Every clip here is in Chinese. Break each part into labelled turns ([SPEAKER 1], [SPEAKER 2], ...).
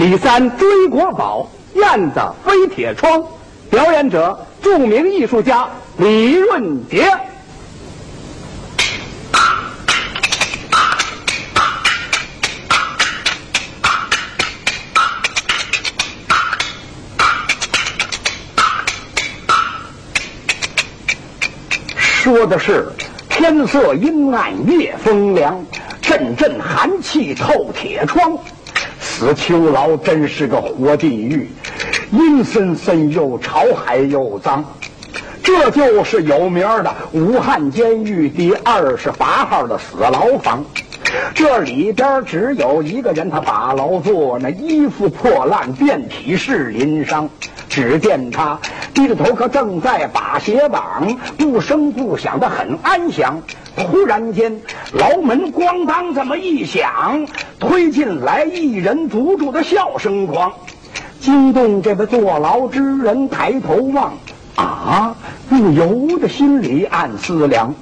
[SPEAKER 1] 李三追国宝，燕子飞铁窗。表演者：著名艺术家李润杰。说的是天色阴暗，夜风凉，阵阵寒气透铁窗。死囚牢真是个活地狱，阴森森又潮还又脏。这就是有名的武汉监狱第二十八号的死牢房。这里边只有一个人，他把牢坐，那衣服破烂，遍体是鳞伤。只见他低着头，可正在把鞋绑，不声不响的很安详。突然间，牢门咣当这么一响，推进来一人足足的笑声狂，惊动这个坐牢之人抬头望，啊，不由得心里暗思量：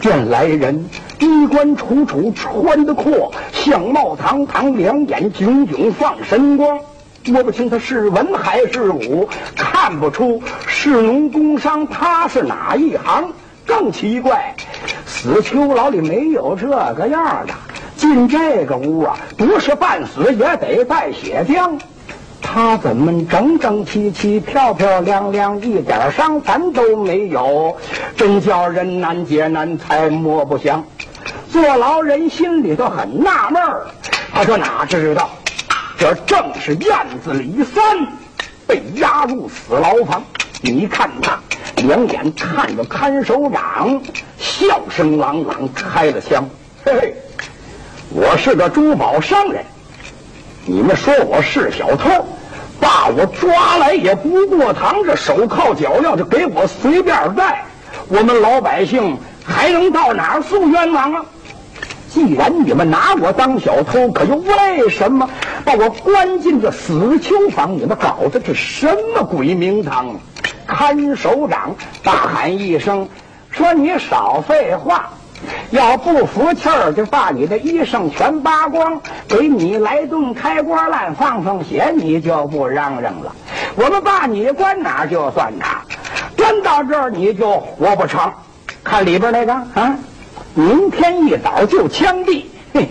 [SPEAKER 1] 见来人衣冠楚楚，穿得阔，相貌堂堂，两眼炯炯放神光。摸不清他是文还是武，看不出是农工商，他是哪一行？更奇怪，死囚牢里没有这个样的。进这个屋啊，不是半死也得带血浆。他怎么整整齐齐、漂漂亮亮，一点伤残都没有？真叫人难解难猜，摸不详。坐牢人心里头很纳闷儿，他说哪知道。这正是燕子李三被押入死牢房。你看他两眼看着看守长，笑声朗朗，开了枪。嘿嘿，我是个珠宝商人，你们说我是小偷，把我抓来也不过堂，这手铐脚镣就给我随便戴，我们老百姓还能到哪儿诉冤枉啊？既然你们拿我当小偷，可又为什么把我关进这死囚房？你们搞的是什么鬼名堂？看守长大喊一声，说：“你少废话！要不服气儿，就把你的衣裳全扒光，给你来顿开锅烂，放放血，你就不嚷嚷了。我们把你关哪儿就算哪儿，关到这儿你就活不成。看里边那个啊。”明天一早就枪毙，嘿，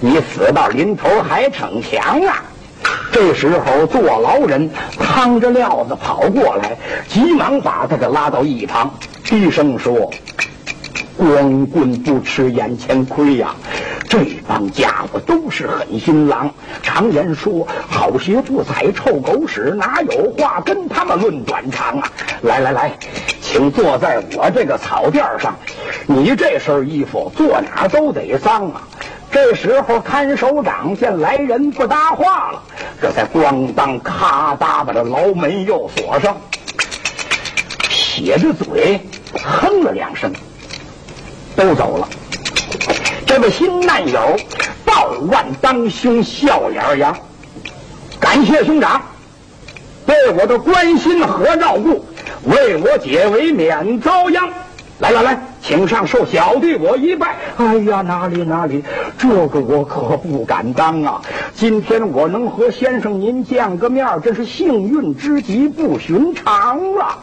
[SPEAKER 1] 你死到临头还逞强啊！这时候坐牢人趟着料子跑过来，急忙把他给拉到一旁，低声说：“光棍不吃眼前亏呀！这帮家伙都是狠心狼。常言说，好鞋不踩臭狗屎，哪有话跟他们论短长啊？来来来，请坐在我这个草垫上。”你这身衣服坐哪都得脏啊！这时候看守长见来人不搭话了，这才咣当咔嗒把这牢门又锁上，撇着嘴哼了两声，都走了。这位新难友抱万当胸，笑脸扬，感谢兄长对我的关心和照顾，为我解围免遭殃。来来来，请上受小弟我一拜。哎呀，哪里哪里，这个我可不敢当啊！今天我能和先生您见个面，真是幸运之极，不寻常了。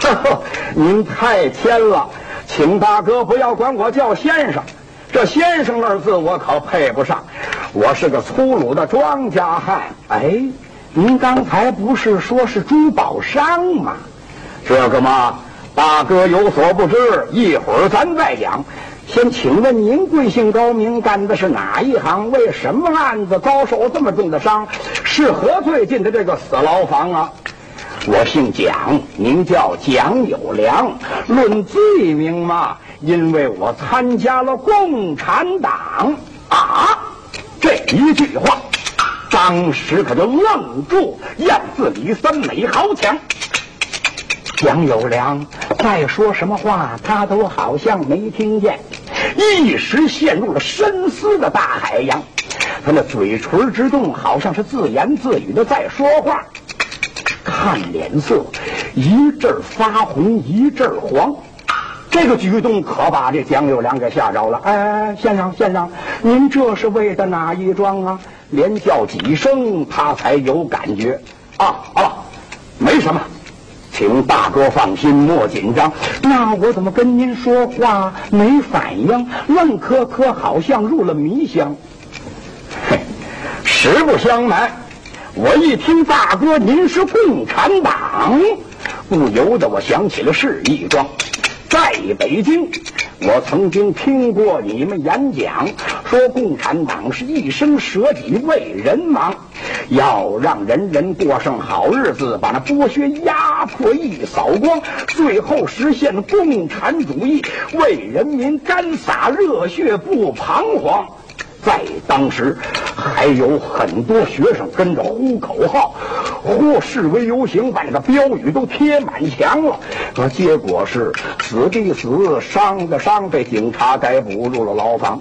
[SPEAKER 1] 呵呵，您太谦了，请大哥不要管我叫先生，这先生二字我可配不上，我是个粗鲁的庄稼汉。哎，您刚才不是说是珠宝商吗？这个嘛。大哥有所不知，一会儿咱再讲。先请问您贵姓高明，干的是哪一行？为什么案子遭受这么重的伤？是何罪进的这个死牢房啊？我姓蒋，名叫蒋有良。论罪名嘛，因为我参加了共产党啊！这一句话，当时可就愣住。燕字李三美豪强。蒋有良再说什么话，他都好像没听见，一时陷入了深思的大海洋。他那嘴唇之动，好像是自言自语的在说话。看脸色，一阵发红，一阵黄。这个举动可把这蒋有良给吓着了。哎，先生，先生，您这是为的哪一桩啊？连叫几声，他才有感觉。啊啊，没什么，请大哥放心，莫紧张。那我怎么跟您说话没反应？愣磕磕，好像入了迷香。嘿，实不相瞒，我一听大哥您是共产党，不由得我想起了是义庄。在北京，我曾经听过你们演讲，说共产党是一生舍己为人忙，要让人人过上好日子，把那剥削压迫一扫光，最后实现共产主义，为人民干洒热血不彷徨。在当时，还有很多学生跟着呼口号，或示威游行，把那个标语都贴满墙了。可结果是死的死，伤的伤，被警察逮捕入了牢房。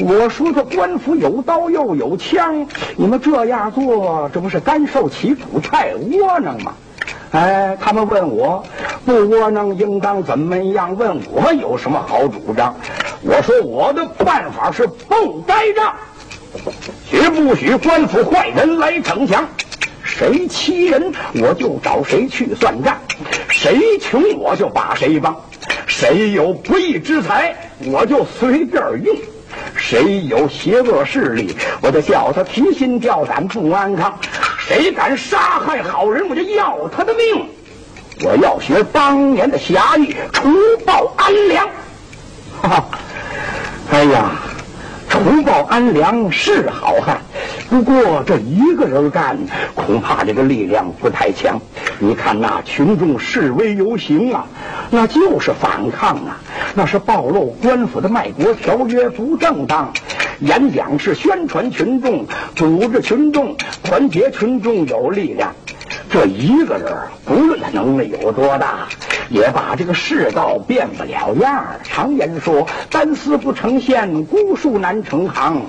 [SPEAKER 1] 我说这官府有刀又有枪，你们这样做，这不是甘受其苦，太窝囊吗？哎，他们问我不窝囊应当怎么样？问我有什么好主张？我说我的办法是不该账，绝不许官府坏人来逞强。谁欺人，我就找谁去算账；谁穷，我就把谁帮；谁有不义之财，我就随便用；谁有邪恶势力，我就叫他提心吊胆不安康。谁敢杀害好人，我就要他的命！我要学当年的侠义，除暴安良。哈哈，哎呀，除暴安良是好汉，不过这一个人干，恐怕这个力量不太强。你看那群众示威游行啊，那就是反抗啊，那是暴露官府的卖国条约不正当。演讲是宣传群众，组织群众，团结群众有力量。这一个人，不论他能力有多大，也把这个世道变不了样常言说：“单丝不成线，孤树难成行。”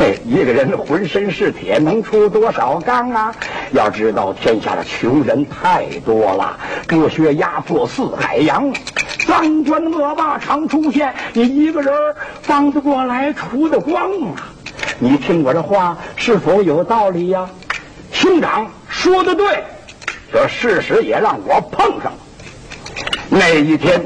[SPEAKER 1] 一个人浑身是铁，能出多少钢啊？要知道，天下的穷人太多了，剥削压迫似海洋。脏官恶霸常出现，你一个人帮得过来，除得光吗？你听我这话是否有道理呀？兄长说的对，这事实也让我碰上了。那一天，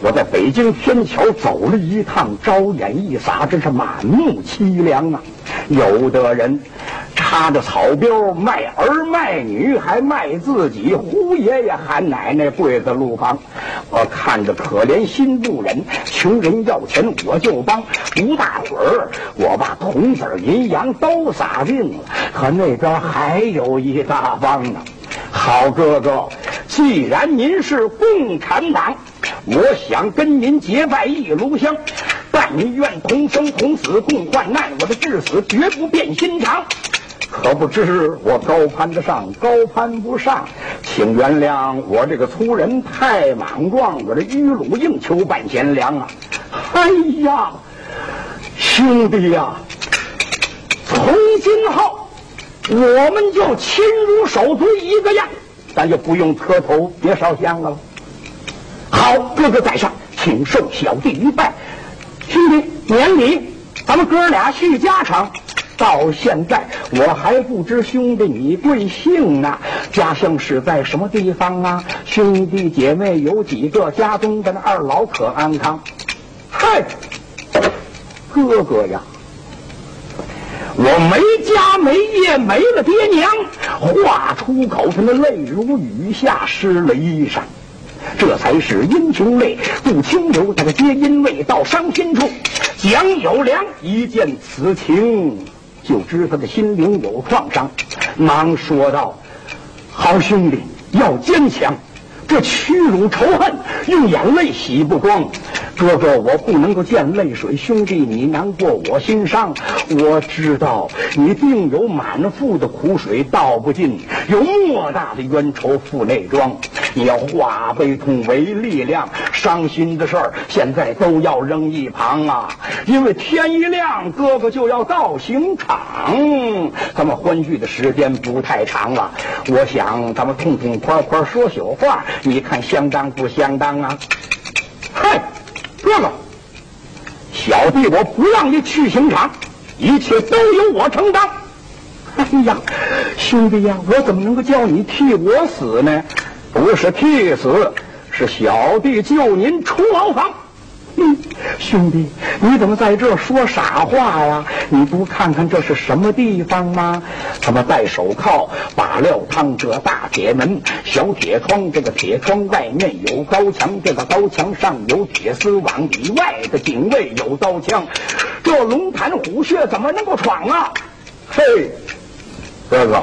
[SPEAKER 1] 我在北京天桥走了一趟，招眼一洒，真是满目凄凉啊！有的人。插着草标卖儿卖女，还卖自己，呼爷爷喊奶奶跪在路旁。我看着可怜心不忍，穷人要钱我就帮。不大会儿，我把铜子银洋都撒尽了，可那边还有一大帮呢。好哥哥，既然您是共产党，我想跟您结拜一炉香，但愿同生同死共患难，我的至死绝不变心肠。可不知我高攀得上，高攀不上，请原谅我这个粗人太莽撞，我这迂鲁硬求半贤良啊！哎呀，兄弟呀，从今后我们就亲如手足一个样，咱就不用磕头别烧香了。好，哥哥在上，请受小弟一拜。兄弟，免礼，咱们哥俩叙家常。到现在我还不知兄弟你贵姓呢？家乡是在什么地方啊？兄弟姐妹有几个？家中的那二老可安康？嗨，哥哥呀，我没家没业没了爹娘，话出口他那泪如雨下湿了衣裳，这才是英雄泪不轻流，他的皆因未到伤心处。蒋友良一见此情。就知他的心灵有创伤，忙说道：“好兄弟，要坚强，这屈辱仇恨用眼泪洗不光。哥哥，我不能够见泪水，兄弟你难过我心伤。我知道你定有满腹的苦水倒不尽，有莫大的冤仇负内装。”你要化悲痛为力量，伤心的事儿现在都要扔一旁啊！因为天一亮，哥哥就要到刑场，咱们欢聚的时间不太长了。我想咱们痛痛快快说宿话，你看相当不相当啊？嗨，哥哥，小弟我不让你去刑场，一切都由我承担。哎呀，兄弟呀，我怎么能够叫你替我死呢？不是替死，是小弟救您出牢房。兄弟，你怎么在这说傻话呀？你不看看这是什么地方吗？他妈戴手铐，把料汤这大铁门，小铁窗，这个铁窗外面有高墙，这个高墙上有铁丝网，里外的警卫有刀枪，这龙潭虎穴怎么能够闯啊？嘿，哥哥，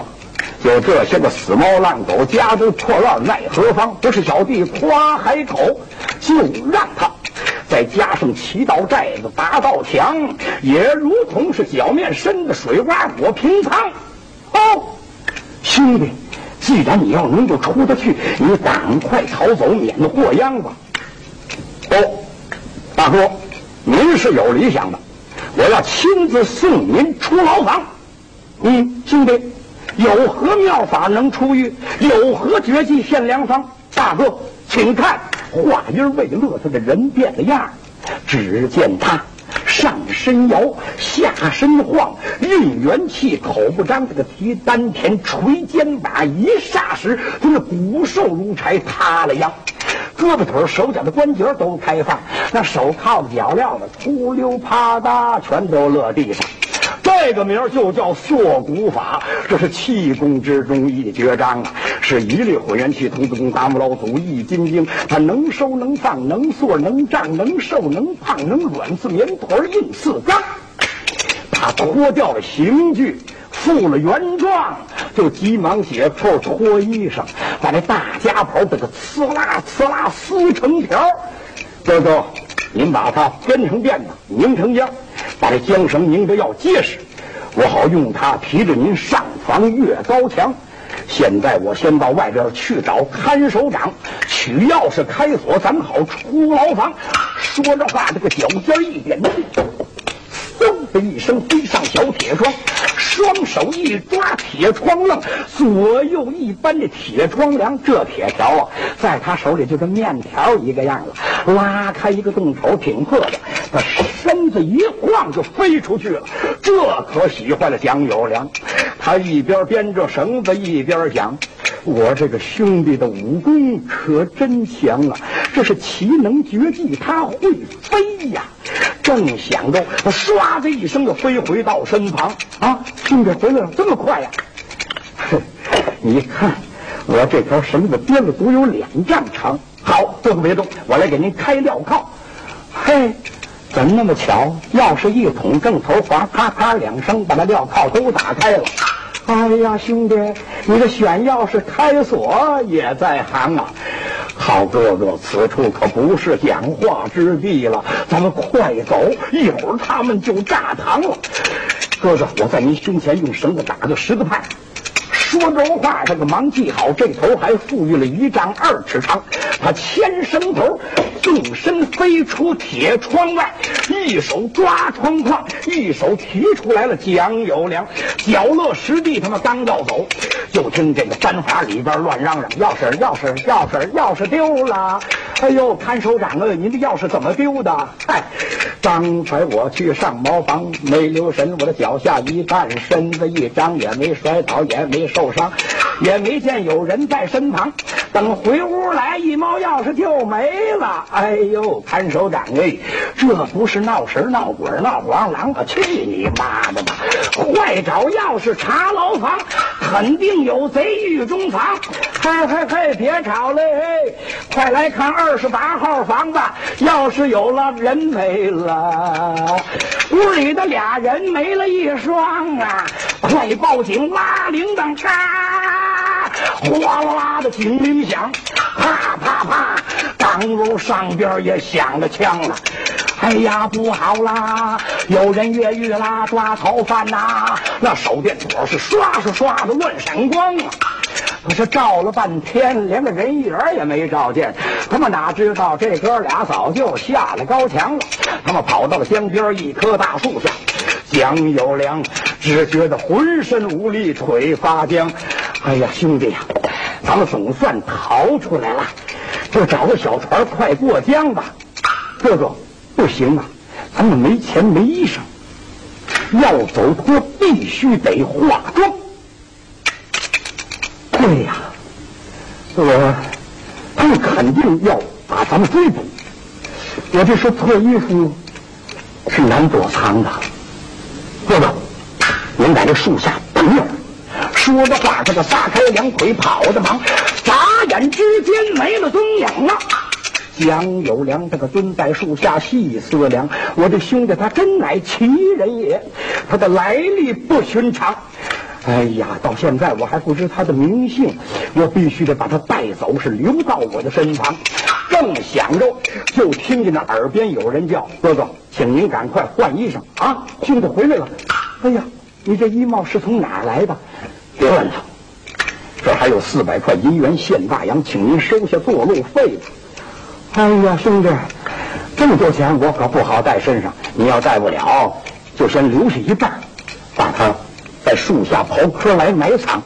[SPEAKER 1] 就这些个死猫烂狗，家中破烂奈何方？不是小弟夸海口，就让他。再加上七道寨子、八道墙，也如同是脚面深的水洼我平仓。哦，兄弟，既然你要能够出得去，你赶快逃走，免得祸殃吧。哦，大哥，您是有理想的，我要亲自送您出牢房。嗯，兄弟，有何妙法能出狱？有何绝技现良方？大哥，请看。话音未落，他的人变了样只见他上身摇，下身晃，运元气，口不张，这个提丹田，捶肩膀，一霎时，他那骨瘦如柴，塌了腰，胳膊腿、手脚的关节都开放，那手铐子脚镣子，呼溜啪嗒，全都落地上。这个名就叫缩骨法，这是气功之中一绝章啊！是一粒混元气，童子功，达摩老祖易筋经，它能收能放，能缩能胀，能瘦能胖，能软似棉团，硬似钢。他脱掉了刑具，复了原状，就急忙解扣脱衣裳，把那大家袍这个呲啦呲啦撕成条。哥哥，您把它编成辫子，拧成浆，把这缰绳拧得要结实，我好用它提着您上房越高墙。现在我先到外边去找看守长，取钥匙开锁，咱好出牢房。说着话，这个脚尖一点地，嗖的一声飞上小铁窗，双手一抓铁窗楞，左右一扳这铁窗梁。这铁条啊，在他手里就跟面条一个样了，拉开一个洞口，挺破的。他身子一晃就飞出去了，这可喜坏了蒋友良。他一边编着绳子，一边想：“我这个兄弟的武功可真强啊！这是奇能绝技，他会飞呀！”正想着，他唰的一声就飞回到身旁。啊，兄弟回来了，这么快呀！哼，你看我这条绳子编了足有两丈长。好，哥哥别动，我来给您开镣铐。嘿。怎么那么巧？钥匙一捅正头，滑咔咔两声，把那镣铐都打开了。哎呀，兄弟，你这选钥匙开锁也在行啊！好哥哥，此处可不是讲话之地了，咱们快走，一会儿他们就炸堂了。哥哥，我在您胸前用绳子打个十字派。说着话，这个忙系好，这头还富裕了一丈二尺长。他牵绳头，纵身飞出铁窗外，一手抓窗框，一手提出来了蒋友良。脚落实地，他妈刚要走，就听这个毡房里边乱嚷嚷：“钥匙，钥匙，钥匙，钥匙丢了！”哎呦，看守长啊，您的钥匙怎么丢的？嗨，刚才我去上茅房，没留神，我的脚下一绊，身子一张，也没摔倒，也没受伤，也没见有人在身旁。等回屋来，一猫钥匙就没了。哎呦，看守长哎，这不是闹神闹鬼闹黄狼我？去你妈的吧！快找钥匙查牢房，肯定有贼狱中藏。嘿嘿嘿，别吵了，快来看二十八号房子，钥匙有了，人没了。屋里的俩人没了一双啊！快报警，拉铃铛，嚓！哗啦啦的警铃响，啪啪啪，当屋上边也响了枪了。哎呀，不好啦！有人越狱啦，抓逃犯呐！那手电筒是刷刷刷的乱闪光啊！可是照了半天，连个人影也没照见。他们哪知道这哥俩早就下了高墙了？他们跑到了江边一棵大树下，蒋有良只觉得浑身无力，腿发僵。哎呀，兄弟呀，咱们总算逃出来了，就找个小船快过江吧。哥哥，不行啊，咱们没钱没衣裳。要走脱必须得化妆。对呀，我他们肯定要把咱们追捕。我这身破衣服是难躲藏的。哥哥，您在这树下等一会儿。说着话，这个撒开两腿跑的忙，眨眼之间没了踪影了。蒋有良这个蹲在树下细思量，我这兄弟他真乃奇人也，他的来历不寻常。哎呀，到现在我还不知他的名姓，我必须得把他带走，是留到我的身旁。正想着，就听见那耳边有人叫：“哥哥，请您赶快换衣裳啊！兄弟回来了。”哎呀，你这衣帽是从哪儿来的？别问了，还有四百块银元现大洋，请您收下过路费。哎呀，兄弟，这么多钱我可不好带身上。你要带不了，就先留下一半，把它在树下刨坑来埋藏。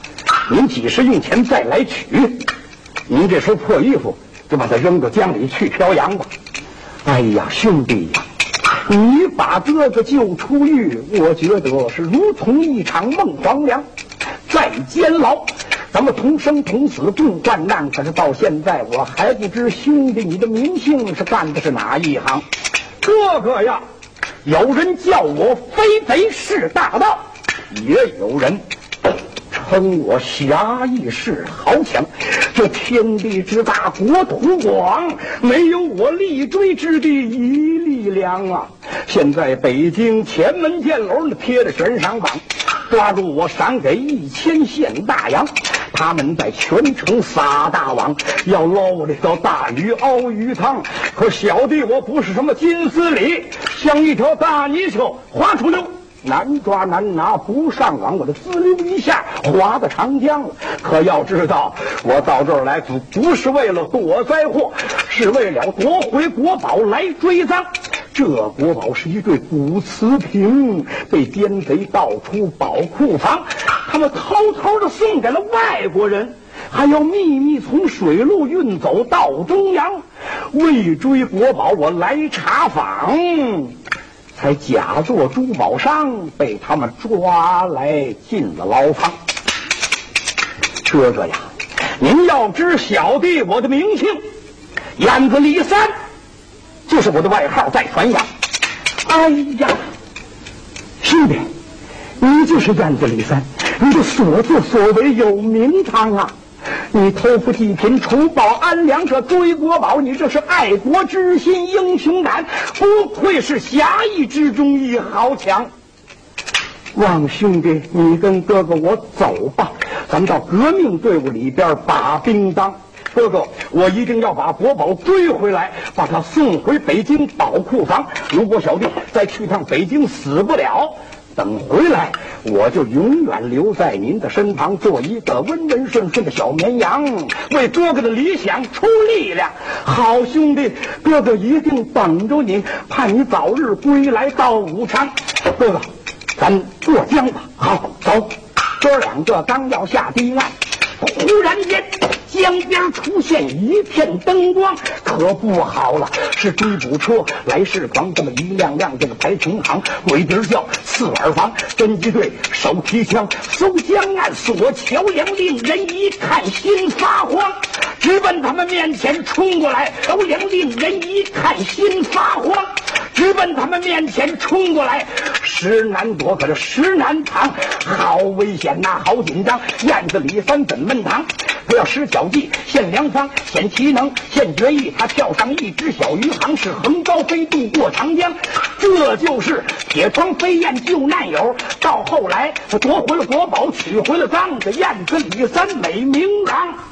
[SPEAKER 1] 您几时用钱再来取？您这身破衣服就把它扔到江里去漂洋吧。哎呀，兄弟呀，你把哥哥救出狱，我觉得是如同一场梦黄粱。在监牢。咱们同生同死共患难，可是到现在我还不知兄弟你的名姓是干的是哪一行？哥哥呀，有人叫我飞贼是大盗，也有人称我侠义是豪强。这天地之大，国土广，没有我立锥之地一力量啊！现在北京前门箭楼那贴着悬赏榜，抓住我赏给一千现大洋。他们在全城撒大网，要捞我这条大鱼熬鱼汤。可小弟我不是什么金丝鲤，像一条大泥鳅滑出溜，难抓难拿不上网，我的滋溜一下滑到长江了。可要知道，我到这儿来不不是为了躲灾祸，是为了夺回国宝来追赃。这国宝是一对古瓷瓶，被奸贼盗出宝库房。他们偷偷的送给了外国人，还要秘密从水路运走到中央。为追国宝，我来查访，才假作珠宝商，被他们抓来进了牢房。哥哥呀，您要知小弟我的名姓，燕子李三，就是我的外号，在传扬。哎呀，兄弟，你就是燕子李三。你的所作所为有名堂啊！你偷富济贫，除暴安良，这追国宝，你这是爱国之心，英雄胆，不愧是侠义之中一豪强。望兄弟，你跟哥哥我走吧，咱们到革命队伍里边把兵当。哥哥，我一定要把国宝追回来，把他送回北京宝库房。如果小弟再去趟北京死不了。等回来，我就永远留在您的身旁，做一个温温顺顺的小绵羊，为哥哥的理想出力量。好兄弟，哥哥一定等着你，盼你早日归来到武昌。哥哥，咱过江吧。好，走。哥两个刚要下堤岸，忽然间。江边出现一片灯光，可不好了，是追捕车来势狂，这么一辆辆这个排成行，鬼笛叫，刺耳房，侦缉队手提枪搜江岸锁桥梁，令人一看心发慌，直奔他们面前冲过来，桥梁令人一看心发慌，直奔他们面前冲过来，实难躲，可是实难藏，好危险呐，好紧张，燕子李三怎么藏？不要施小计，献良方，显奇能，现绝艺。他跳上一只小鱼航，是横高飞渡过长江。这就是铁窗飞燕救难友。到后来，他夺回了国宝，取回了赃，这燕子李三美名扬。